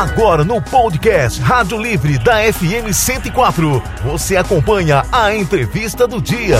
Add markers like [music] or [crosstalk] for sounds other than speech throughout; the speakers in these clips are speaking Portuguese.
Agora no podcast Rádio Livre da FM 104, você acompanha a entrevista do dia.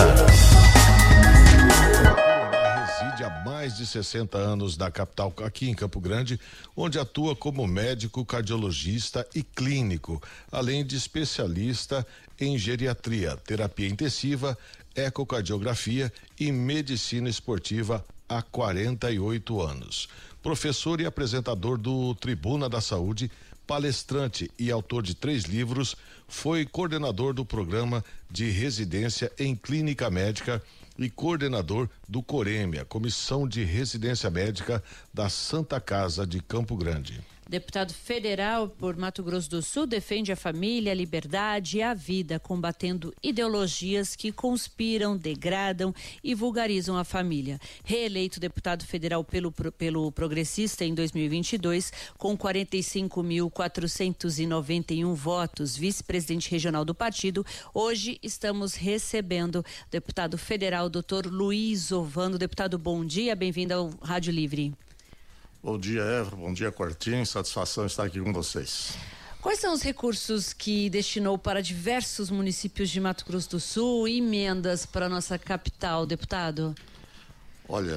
Reside há mais de 60 anos da capital, aqui em Campo Grande, onde atua como médico, cardiologista e clínico, além de especialista em geriatria, terapia intensiva, ecocardiografia e medicina esportiva há 48 anos professor e apresentador do Tribuna da Saúde, palestrante e autor de três livros, foi coordenador do programa de residência em clínica médica e coordenador do Corêmia, Comissão de Residência Médica da Santa Casa de Campo Grande. Deputado federal por Mato Grosso do Sul defende a família, a liberdade e a vida, combatendo ideologias que conspiram, degradam e vulgarizam a família. Reeleito deputado federal pelo, pelo Progressista em 2022, com 45.491 votos, vice-presidente regional do partido, hoje estamos recebendo deputado federal, doutor Luiz Ovando. Deputado, bom dia, bem-vindo ao Rádio Livre. Bom dia, Eva. Bom dia, Quartinho. Satisfação estar aqui com vocês. Quais são os recursos que destinou para diversos municípios de Mato Grosso do Sul e emendas para a nossa capital, deputado? Olha,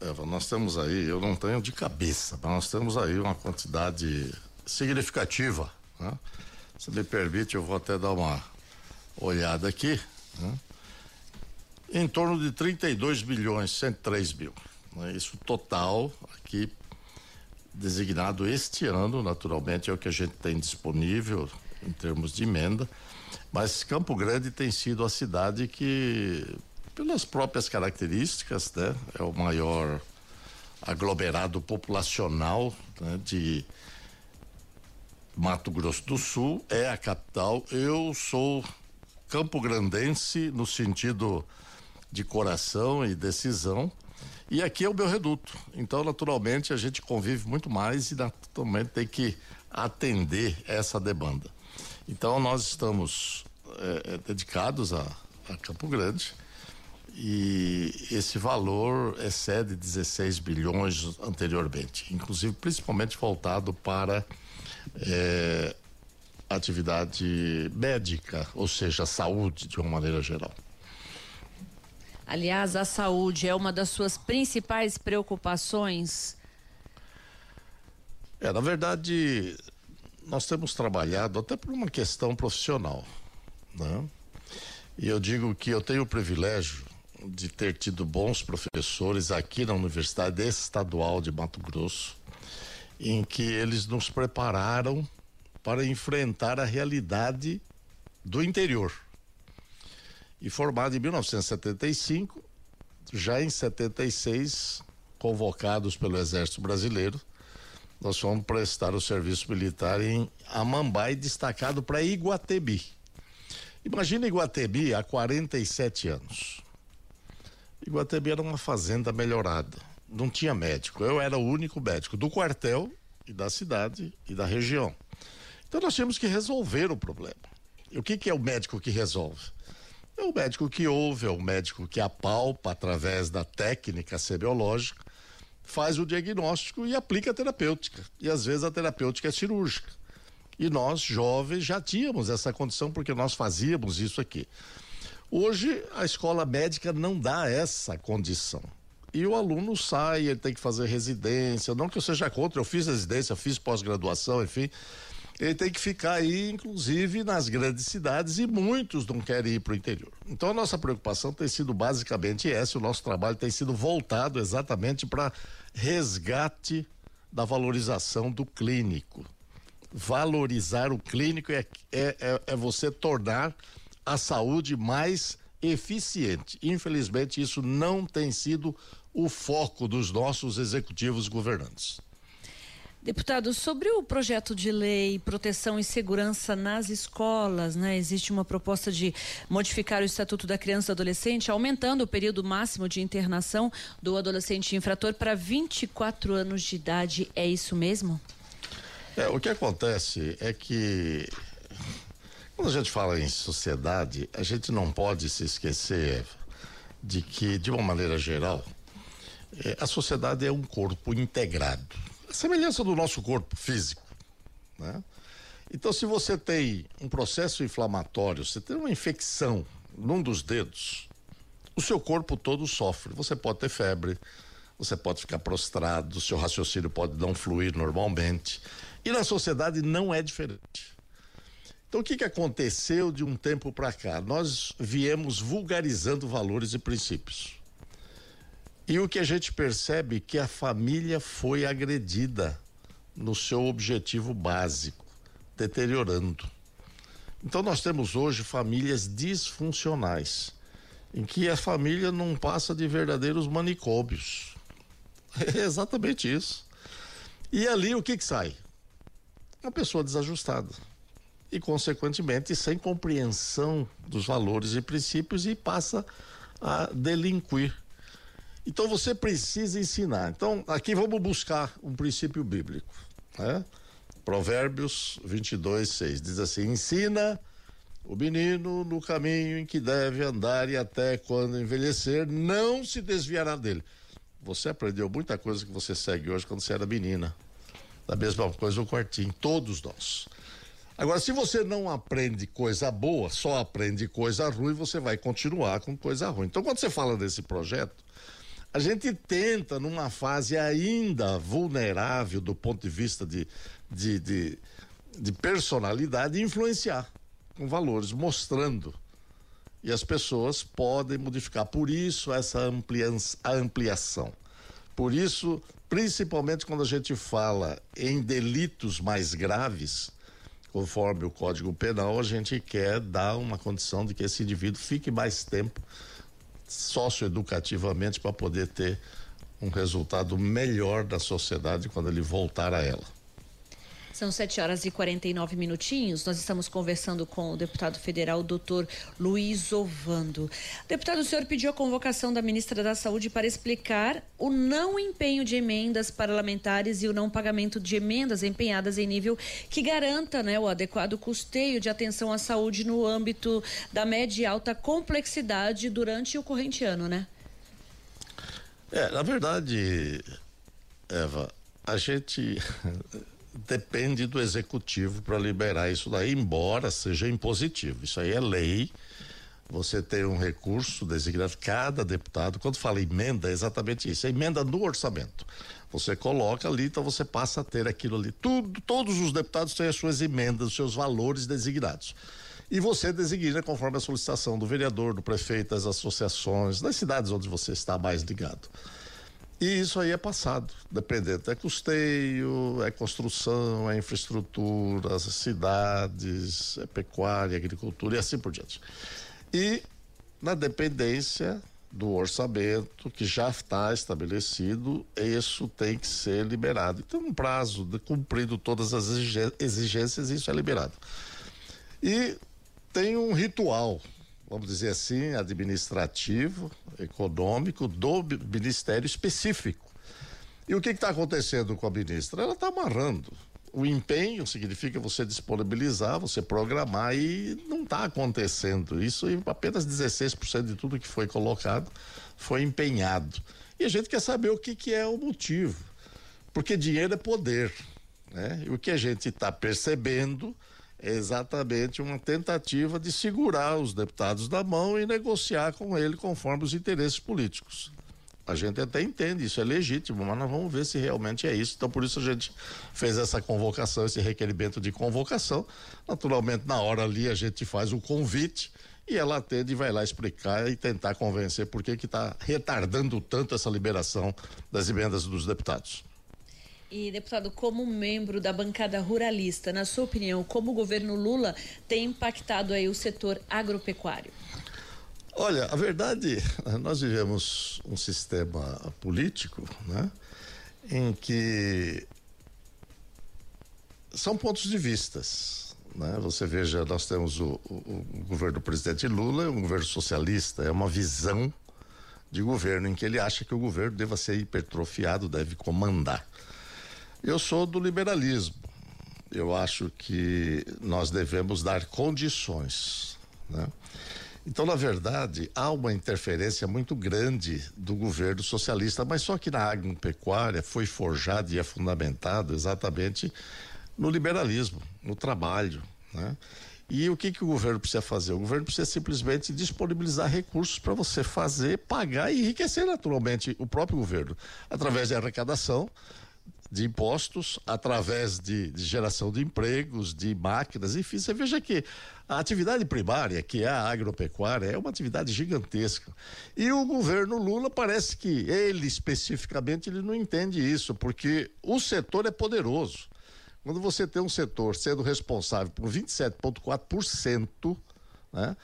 Eva, nós temos aí, eu não tenho de cabeça, mas nós temos aí uma quantidade significativa. Né? Se me permite, eu vou até dar uma olhada aqui. Né? Em torno de 32 bilhões, 103 mil. Né? Isso total aqui designado este ano, naturalmente, é o que a gente tem disponível em termos de emenda, mas Campo Grande tem sido a cidade que, pelas próprias características, né, é o maior aglomerado populacional né, de Mato Grosso do Sul, é a capital. Eu sou campo grandense no sentido de coração e decisão, e aqui é o meu reduto. Então, naturalmente, a gente convive muito mais e naturalmente tem que atender essa demanda. Então, nós estamos é, dedicados a, a Campo Grande e esse valor excede 16 bilhões anteriormente, inclusive principalmente voltado para é, atividade médica, ou seja, saúde de uma maneira geral. Aliás, a saúde é uma das suas principais preocupações? É, na verdade, nós temos trabalhado até por uma questão profissional, né? E eu digo que eu tenho o privilégio de ter tido bons professores aqui na Universidade Estadual de Mato Grosso, em que eles nos prepararam para enfrentar a realidade do interior e formado em 1975, já em 76, convocados pelo Exército Brasileiro, nós fomos prestar o serviço militar em Amambai, destacado para Iguatemi. Imagina Iguatemi há 47 anos. Iguatemi era uma fazenda melhorada, não tinha médico. Eu era o único médico do quartel e da cidade e da região. Então nós tínhamos que resolver o problema. E o que, que é o médico que resolve? É o médico que ouve, é o médico que apalpa através da técnica semiológica, faz o diagnóstico e aplica a terapêutica. E às vezes a terapêutica é cirúrgica. E nós, jovens, já tínhamos essa condição porque nós fazíamos isso aqui. Hoje, a escola médica não dá essa condição. E o aluno sai, ele tem que fazer residência. Não que eu seja contra, eu fiz residência, fiz pós-graduação, enfim ele tem que ficar aí, inclusive, nas grandes cidades e muitos não querem ir para o interior. Então a nossa preocupação tem sido basicamente essa, o nosso trabalho tem sido voltado exatamente para resgate da valorização do clínico. Valorizar o clínico é, é, é, é você tornar a saúde mais eficiente. Infelizmente, isso não tem sido o foco dos nossos executivos governantes. Deputado, sobre o projeto de lei proteção e segurança nas escolas, né? Existe uma proposta de modificar o Estatuto da Criança e do Adolescente, aumentando o período máximo de internação do adolescente infrator para 24 anos de idade. É isso mesmo? É, o que acontece é que quando a gente fala em sociedade, a gente não pode se esquecer de que, de uma maneira geral, é, a sociedade é um corpo integrado semelhança do nosso corpo físico. Né? Então, se você tem um processo inflamatório, você tem uma infecção num dos dedos, o seu corpo todo sofre. Você pode ter febre, você pode ficar prostrado, o seu raciocínio pode não fluir normalmente. E na sociedade não é diferente. Então, o que, que aconteceu de um tempo para cá? Nós viemos vulgarizando valores e princípios. E o que a gente percebe é que a família foi agredida no seu objetivo básico, deteriorando. Então nós temos hoje famílias disfuncionais, em que a família não passa de verdadeiros manicômios. [laughs] É exatamente isso. E ali o que que sai? Uma pessoa desajustada e consequentemente sem compreensão dos valores e princípios e passa a delinquir então você precisa ensinar. Então aqui vamos buscar um princípio bíblico, né? Provérbios 22, 6 diz assim: ensina o menino no caminho em que deve andar e até quando envelhecer não se desviará dele. Você aprendeu muita coisa que você segue hoje quando você era menina. Da mesma coisa no quartinho, todos nós. Agora, se você não aprende coisa boa, só aprende coisa ruim, você vai continuar com coisa ruim. Então, quando você fala desse projeto, a gente tenta, numa fase ainda vulnerável do ponto de vista de, de, de, de personalidade, influenciar com valores, mostrando. E as pessoas podem modificar. Por isso, essa ampliação. Por isso, principalmente quando a gente fala em delitos mais graves, conforme o Código Penal, a gente quer dar uma condição de que esse indivíduo fique mais tempo socioeducativamente para poder ter um resultado melhor da sociedade quando ele voltar a ela. São 7 horas e 49 minutinhos. Nós estamos conversando com o deputado federal, doutor Luiz Ovando. Deputado, o senhor pediu a convocação da ministra da Saúde para explicar o não empenho de emendas parlamentares e o não pagamento de emendas empenhadas em nível que garanta né, o adequado custeio de atenção à saúde no âmbito da média e alta complexidade durante o corrente ano, né? É, na verdade, Eva, a gente depende do executivo para liberar isso daí, embora seja impositivo. Isso aí é lei. Você tem um recurso designado, cada deputado, quando fala emenda, é exatamente isso, é emenda no orçamento. Você coloca ali, então você passa a ter aquilo ali. Tudo, todos os deputados têm as suas emendas, os seus valores designados. E você designa conforme a solicitação do vereador, do prefeito, das associações, das cidades onde você está mais ligado. E isso aí é passado, dependendo. É custeio, é construção, é infraestrutura, cidades, é pecuária, agricultura e assim por diante. E na dependência do orçamento que já está estabelecido, isso tem que ser liberado. Então, um prazo de cumprido todas as exigências, isso é liberado. E tem um ritual vamos dizer assim, administrativo, econômico do ministério específico. E o que está acontecendo com a ministra? Ela está amarrando. O empenho significa você disponibilizar, você programar e não está acontecendo. Isso e apenas 16% de tudo que foi colocado foi empenhado. E a gente quer saber o que, que é o motivo. Porque dinheiro é poder. Né? E o que a gente está percebendo é exatamente uma tentativa de segurar os deputados da mão e negociar com ele conforme os interesses políticos. A gente até entende, isso é legítimo, mas nós vamos ver se realmente é isso. Então, por isso a gente fez essa convocação, esse requerimento de convocação. Naturalmente, na hora ali, a gente faz o convite e ela atende e vai lá explicar e tentar convencer por que está retardando tanto essa liberação das emendas dos deputados. E, deputado, como membro da bancada ruralista, na sua opinião, como o governo Lula tem impactado aí o setor agropecuário? Olha, a verdade, nós vivemos um sistema político, né, em que são pontos de vistas. Né? Você veja, nós temos o, o, o governo do presidente Lula, um governo socialista, é uma visão de governo em que ele acha que o governo deva ser hipertrofiado, deve comandar. Eu sou do liberalismo. Eu acho que nós devemos dar condições, né? Então, na verdade, há uma interferência muito grande do governo socialista, mas só que na agropecuária foi forjado e é fundamentado exatamente no liberalismo, no trabalho, né? E o que, que o governo precisa fazer? O governo precisa simplesmente disponibilizar recursos para você fazer, pagar e enriquecer naturalmente o próprio governo, através de arrecadação de impostos, através de, de, geração de empregos, de máquinas, enfim, você veja que a atividade primária, que é a agropecuária, é uma atividade gigantesca. E o governo Lula parece que ele especificamente ele não entende isso, porque o setor é poderoso. Quando você tem um setor sendo responsável por 27,4%, né?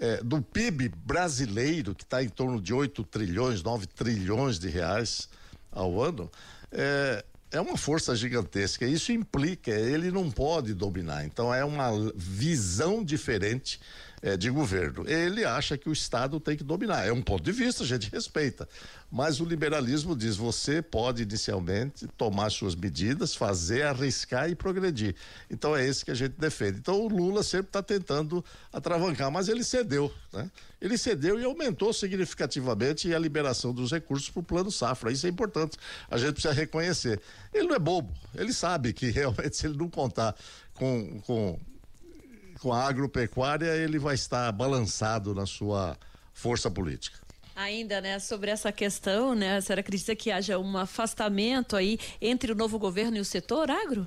É, do PIB brasileiro, que está em torno de 8 trilhões, 9 trilhões de reais ao ano, é, é uma força gigantesca. Isso implica, ele não pode dominar. Então é uma visão diferente é, de governo. Ele acha que o Estado tem que dominar. É um ponto de vista, a gente respeita. Mas o liberalismo diz: você pode inicialmente tomar suas medidas, fazer, arriscar e progredir. Então é esse que a gente defende. Então o Lula sempre está tentando atravancar, mas ele cedeu. Né? Ele cedeu e aumentou significativamente a liberação dos recursos para o plano safra. Isso é importante. A gente precisa reconhecer. Ele não é bobo, ele sabe que [laughs] realmente, se ele não contar com, com com a agropecuária, ele vai estar balançado na sua força política. Ainda, né, sobre essa questão, né, a senhora acredita que haja um afastamento aí entre o novo governo e o setor agro?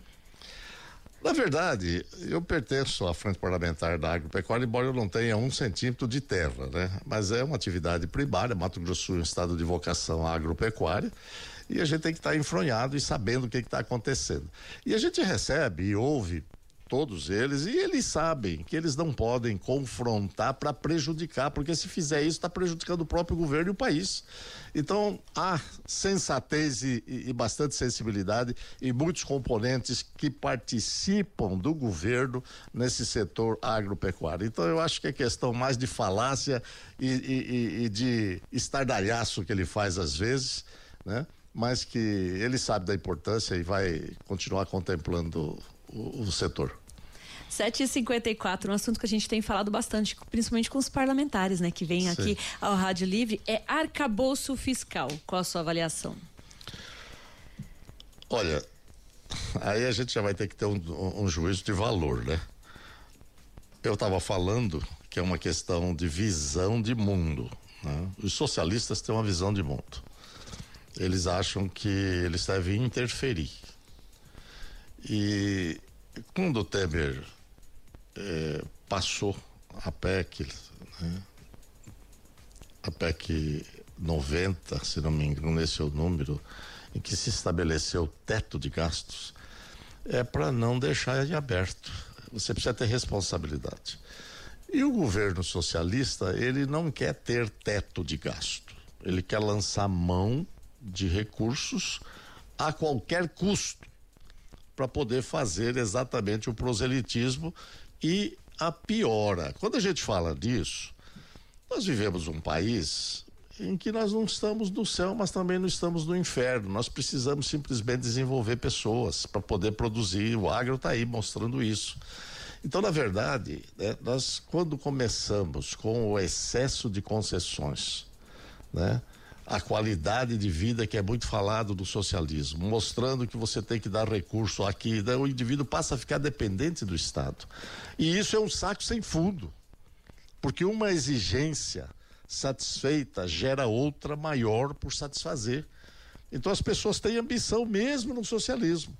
Na verdade, eu pertenço à frente parlamentar da agropecuária, embora eu não tenha um centímetro de terra, né? Mas é uma atividade primária, Mato Grosso Sul é um estado de vocação agropecuária, e a gente tem que estar enfronhado e sabendo o que está acontecendo. E a gente recebe e ouve todos eles, e eles sabem que eles não podem confrontar para prejudicar, porque se fizer isso, está prejudicando o próprio governo e o país. Então, há sensatez e, e, bastante sensibilidade e muitos componentes que participam do governo nesse setor agropecuário. Então, eu acho que é questão mais de falácia e, e, e de estardalhaço que ele faz às vezes, né? Mas que ele sabe da importância e vai continuar contemplando o, o setor. 7h54, um assunto que a gente tem falado bastante, principalmente com os parlamentares, né, que vêm aqui ao Rádio Livre, é arcabouço fiscal. Qual a sua avaliação? Olha, aí a gente já vai ter que ter um, um juízo de valor, né? Eu estava falando que é uma questão de visão de mundo. Né? Os socialistas têm uma visão de mundo. Eles acham que eles devem interferir. E quando o Temer é, passou a PEC, né? a PEC 90, se não me engano, esse é o número, em que se estabeleceu teto de gastos, é para não deixar em aberto. Você precisa ter responsabilidade. E o governo socialista, ele não quer ter teto de gasto. Ele quer lançar mão de recursos a qualquer custo para poder fazer exatamente o proselitismo e a piora. Quando a gente fala disso, nós vivemos um país em que nós não estamos no céu, mas também não estamos no inferno. Nós precisamos simplesmente desenvolver pessoas para poder produzir. O agro está aí mostrando isso. Então, na verdade, né, nós quando começamos com o excesso de concessões, né? A qualidade de vida que é muito falado do socialismo, mostrando que você tem que dar recurso aqui, o indivíduo passa a ficar dependente do Estado. E isso é um saco sem fundo, porque uma exigência satisfeita gera outra maior por satisfazer. Então as pessoas têm ambição mesmo no socialismo.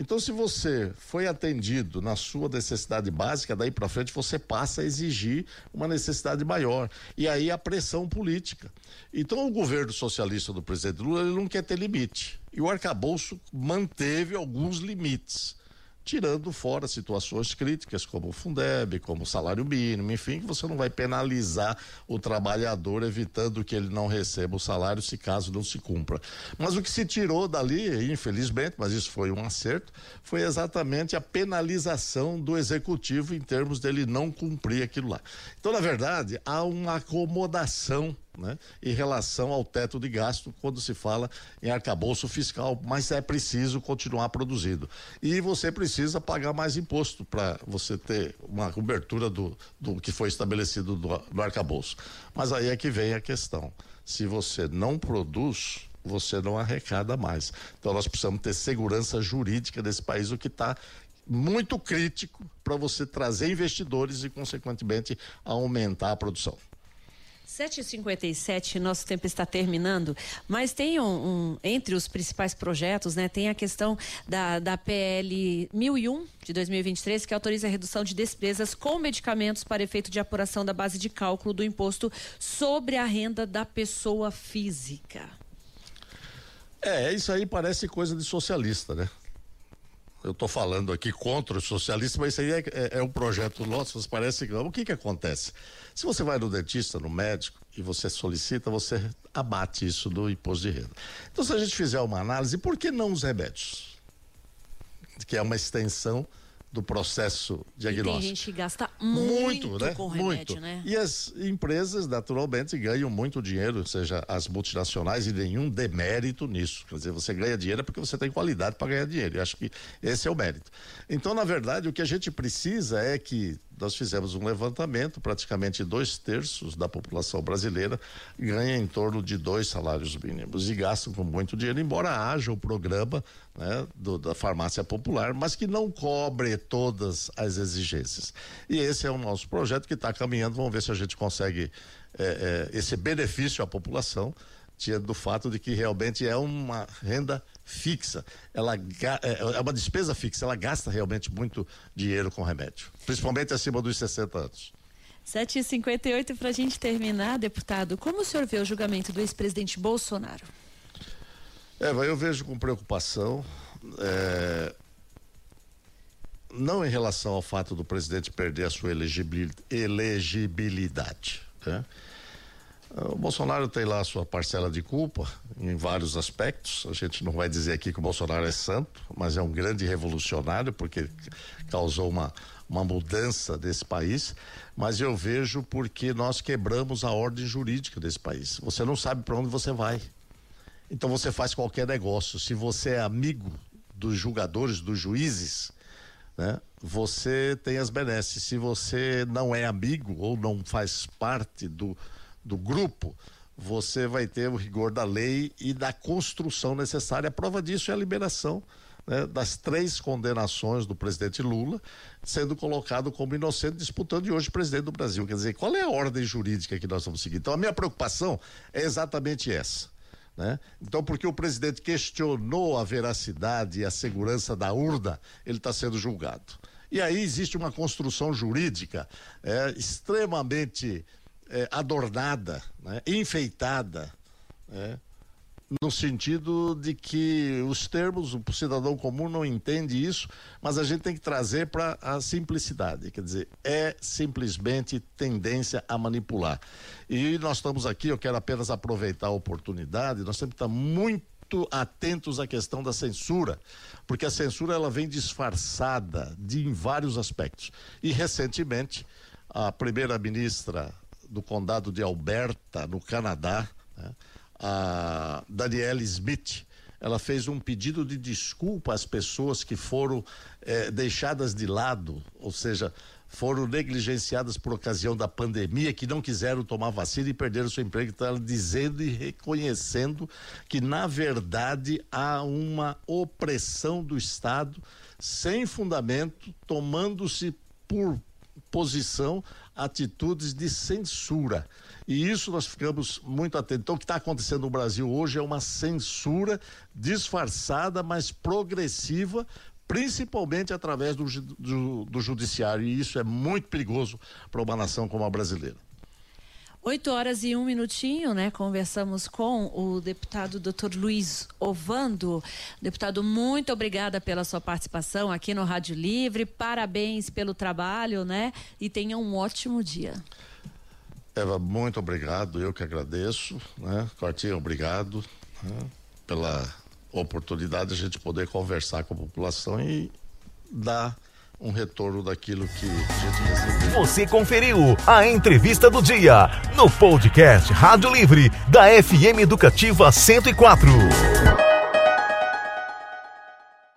Então, se você foi atendido na sua necessidade básica, daí para frente você passa a exigir uma necessidade maior. E aí a pressão política. Então, o governo socialista do presidente Lula ele não quer ter limite. E o arcabouço manteve alguns limites tirando fora situações críticas como o Fundeb, como o salário mínimo, enfim, que você não vai penalizar o trabalhador evitando que ele não receba o salário se caso não se cumpra. Mas o que se tirou dali, infelizmente, mas isso foi um acerto, foi exatamente a penalização do executivo em termos dele não cumprir aquilo lá. Então, na verdade, há uma acomodação né, em relação ao teto de gasto quando se fala em arcabouço fiscal, mas é preciso continuar produzindo. E você precisa pagar mais imposto para você ter uma cobertura do, do que foi estabelecido do, do arcabouço. Mas aí é que vem a questão. Se você não produz, você não arrecada mais. Então nós precisamos ter segurança jurídica desse país, o que está muito crítico para você trazer investidores e, consequentemente, aumentar a produção. 7h57, nosso tempo está terminando, mas tem um, um, entre os principais projetos, né, tem a questão da, da PL 1001 de 2023, que autoriza a redução de despesas com medicamentos para efeito de apuração da base de cálculo do imposto sobre a renda da pessoa física. É, isso aí parece coisa de socialista, né? Eu estou falando aqui contra os socialistas, mas isso aí é, é, é um projeto nosso, parece que. O que, que acontece? Se você vai no dentista, no médico, e você solicita, você abate isso do imposto de renda. Então, se a gente fizer uma análise, por que não os remédios? Que é uma extensão do processo diagnóstico. E tem gente que gasta muito, muito né? com remédio, muito. né? E as empresas, naturalmente, ganham muito dinheiro, seja as multinacionais, e nenhum demérito nisso. Quer dizer, você ganha dinheiro porque você tem qualidade para ganhar dinheiro. Eu acho que esse é o mérito. Então, na verdade, o que a gente precisa é que nós fizemos um levantamento, praticamente dois terços da população brasileira ganha em torno de dois salários mínimos e gastam com muito dinheiro, embora haja o programa né, do, da farmácia popular, mas que não cobre todas as exigências. E esse é o nosso projeto que está caminhando, vamos ver se a gente consegue é, é, esse benefício à população do fato de que realmente é uma renda fixa, ela é, é uma despesa fixa, ela gasta realmente muito dinheiro com remédio, principalmente acima dos 60 anos. 7h58 para a gente terminar, deputado. Como o senhor vê o julgamento do ex-presidente Bolsonaro? É, eu vejo com preocupação, é, não em relação ao fato do presidente perder a sua elegibilidade. Né? O Bolsonaro tem lá a sua parcela de culpa em vários aspectos. A gente não vai dizer aqui que o Bolsonaro é santo, mas é um grande revolucionário porque causou uma, uma mudança desse país. Mas eu vejo porque nós quebramos a ordem jurídica desse país. Você não sabe para onde você vai. Então você faz qualquer negócio. Se você é amigo dos julgadores, dos juízes, né? Você tem as benesses. Se você não é amigo ou não faz parte do do grupo, você vai ter o rigor da lei e da construção necessária. A prova disso é a liberação né, das três condenações do presidente Lula, sendo colocado como inocente, disputando de hoje presidente do Brasil. Quer dizer, qual é a ordem jurídica que nós vamos seguir? Então, a minha preocupação é exatamente essa. Né? Então, porque o presidente questionou a veracidade e a segurança da urna, ele está sendo julgado. E aí existe uma construção jurídica é, extremamente é, adornada, né, enfeitada, né, no sentido de que os termos, o cidadão comum não entende isso, mas a gente tem que trazer para a simplicidade. Quer dizer, é simplesmente tendência a manipular. E nós estamos aqui, eu quero apenas aproveitar a oportunidade, nós temos que estar muito atentos à questão da censura, porque a censura ela vem disfarçada de em vários aspectos. E recentemente a primeira ministra do condado de Alberta, no Canadá, né, a Danielle Smith, ela fez um pedido de desculpa às pessoas que foram eh, deixadas de lado, ou seja, foram negligenciadas por ocasião da pandemia, que não quiseram tomar vacina e perderam seu emprego. Então, ela dizendo e reconhecendo que, na verdade, há uma opressão do Estado sem fundamento, tomando-se por posição atitudes de censura. E isso nós ficamos muito atentos. Então, o que está acontecendo no Brasil hoje é uma censura disfarçada, mas progressiva, principalmente através do, do, do judiciário. E isso é muito perigoso para uma nação como a brasileira. 8 horas e um minutinho, né? Conversamos com o deputado Dr. Luiz Ovando. Deputado, muito obrigada pela sua participação aqui no Rádio Livre. Parabéns pelo trabalho, né? E tenha um ótimo dia. Eva, muito obrigado. Eu que agradeço, né? Quartinho, obrigado né? pela oportunidade de a gente poder conversar com a população e dar um retorno daquilo que a gente recebeu. Você conferiu a entrevista do dia no podcast Rádio Livre da FM Educativa 104.